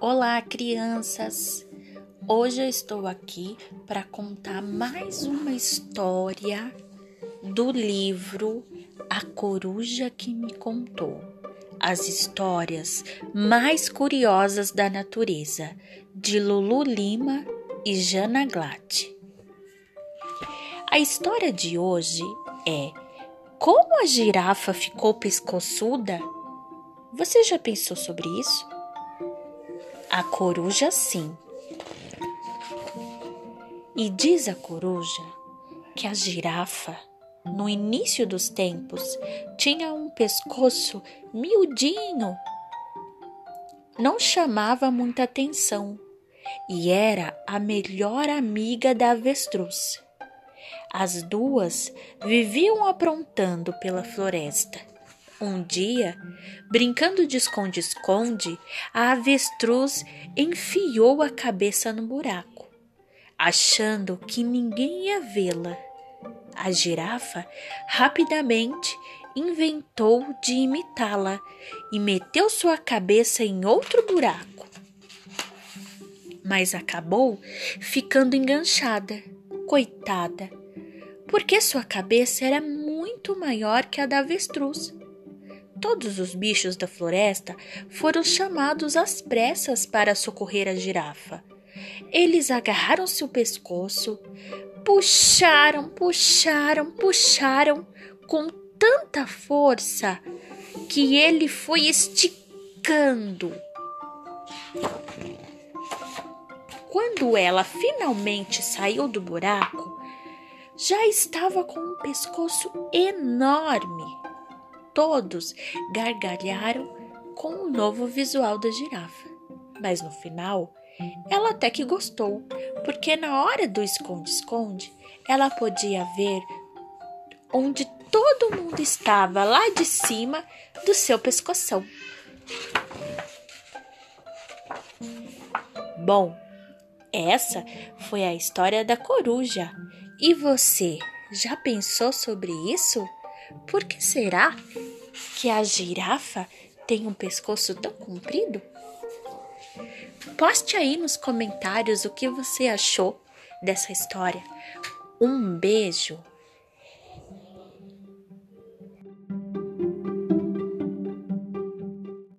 Olá, crianças! Hoje eu estou aqui para contar mais uma história do livro A Coruja que Me Contou. As histórias mais curiosas da natureza, de Lulu Lima e Jana Glatt. A história de hoje é Como a girafa ficou pescoçuda? Você já pensou sobre isso? A coruja sim. E diz a coruja que a girafa, no início dos tempos, tinha um pescoço miudinho. Não chamava muita atenção e era a melhor amiga da avestruz. As duas viviam aprontando pela floresta um dia, brincando de esconde-esconde, a avestruz enfiou a cabeça no buraco, achando que ninguém ia vê-la. A girafa rapidamente inventou de imitá-la e meteu sua cabeça em outro buraco. Mas acabou ficando enganchada, coitada, porque sua cabeça era muito maior que a da avestruz. Todos os bichos da floresta foram chamados às pressas para socorrer a girafa. Eles agarraram seu pescoço, puxaram, puxaram, puxaram com tanta força que ele foi esticando. Quando ela finalmente saiu do buraco, já estava com um pescoço enorme todos gargalharam com o novo visual da girafa. Mas no final, ela até que gostou, porque na hora do esconde-esconde, ela podia ver onde todo mundo estava lá de cima do seu pescoção. Bom, essa foi a história da coruja. E você já pensou sobre isso? Por que será que a girafa tem um pescoço tão comprido? Poste aí nos comentários o que você achou dessa história. Um beijo